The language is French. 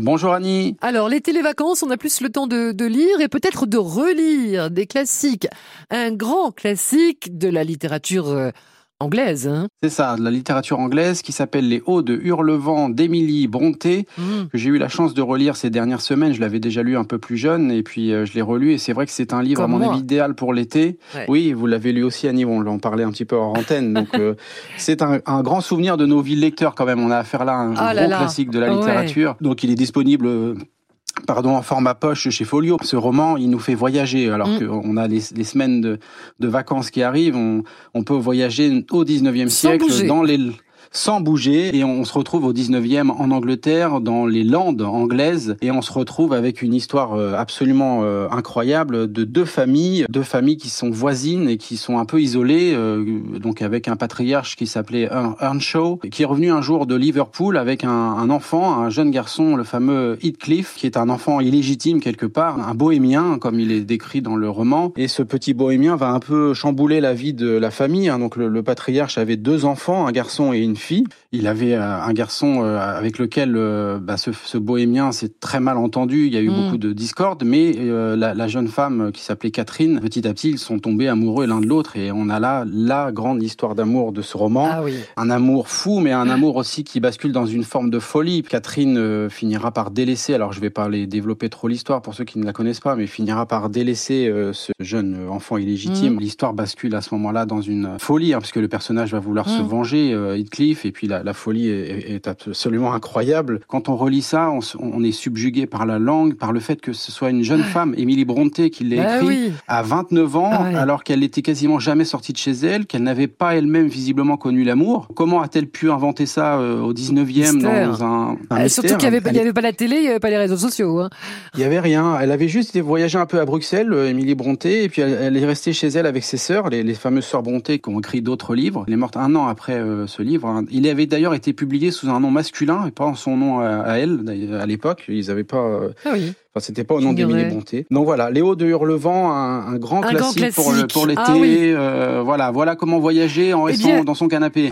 Bonjour Annie. Alors, les vacances, on a plus le temps de, de lire et peut-être de relire des classiques. Un grand classique de la littérature euh, anglaise. Hein C'est ça, de la littérature anglaise qui s'appelle Les Hauts de Hurlevent d'Émilie Brontë, Mmh. que j'ai eu la chance de relire ces dernières semaines. Je l'avais déjà lu un peu plus jeune et puis euh, je l'ai relu et c'est vrai que c'est un livre Comme à mon moi. avis idéal pour l'été. Ouais. Oui, vous l'avez lu aussi Annie, on en parlait un petit peu hors antenne. Donc euh, c'est un, un grand souvenir de nos villes lecteurs quand même. On a affaire là à un là gros là. classique de la Ouais. littérature. Donc il est disponible euh, pardon, en format poche chez Folio. Ce roman, il nous fait voyager. Alors Mm. qu'on a les, les semaines de, de vacances qui arrivent, on, on peut voyager au 19e Sans siècle bouger. dans les sans bouger. Et on se retrouve au 19e en Angleterre dans les Landes anglaises. Et on se retrouve avec une histoire euh, absolument euh, incroyable de deux familles. Deux familles qui sont voisines et qui sont un peu isolées euh, donc avec un patriarche qui s'appelait Earn- Earnshaw qui est revenu un jour de Liverpool avec un, un enfant un jeune garçon le fameux Heathcliff qui est un enfant illégitime quelque part un bohémien comme il est décrit dans le roman. Et ce petit bohémien va un peu chambouler la vie de la famille hein. donc le, le patriarche avait deux enfants un garçon et une fille il avait euh, un garçon euh, avec lequel euh, bah, ce, ce bohémien s'est très mal entendu. Il y a eu Mm. beaucoup de discorde, mais la, la jeune femme qui s'appelait Catherine, petit à petit, ils sont tombés amoureux l'un de l'autre. Et on a là la grande histoire d'amour de ce roman. Ah oui. Un amour fou, mais un amour aussi qui bascule dans une forme de folie. Catherine finira par délaisser, alors je vais pas les développer trop l'histoire pour ceux qui ne la connaissent pas, mais finira par délaisser ce jeune enfant illégitime. Mm. L'histoire bascule à ce moment-là dans une folie, hein, parce que le personnage va vouloir se Mm. venger, euh, Et puis la, la folie est, est absolument incroyable. Quand on relit ça, on, est subjugué par la langue, par le fait que ce soit une jeune femme, Émilie Brontë, qui l'a Bah écrit oui. à 29 ans, Ah alors qu'elle n'était quasiment jamais sortie de chez elle, qu'elle n'avait pas elle-même visiblement connu l'amour. Comment a-t-elle pu inventer ça euh, au 19e Mystère. dans un, un Euh, surtout qu'il n'y avait, pas- avait la télé, il n'y avait pas les réseaux sociaux. Hein. il y avait rien. Elle avait juste été voyager un peu à Bruxelles, euh, Émilie Brontë, et puis elle, elle est restée chez elle avec ses sœurs, les, les fameuses sœurs Brontë qui ont écrit d'autres livres. Elle est morte un an après euh, ce livre. Il avait d'ailleurs été publié sous un nom masculin et pas en son nom à, elle à l'époque. Ils n'avaient pas. euh, Ah oui. Enfin, c'était pas au nom d'Émilie. Brontë. Donc voilà, Léo de Hurlevent, un, un grand Un grand classique pour l'été. Ah oui. Euh, voilà, voilà comment voyager en Eh restant bien- dans son canapé.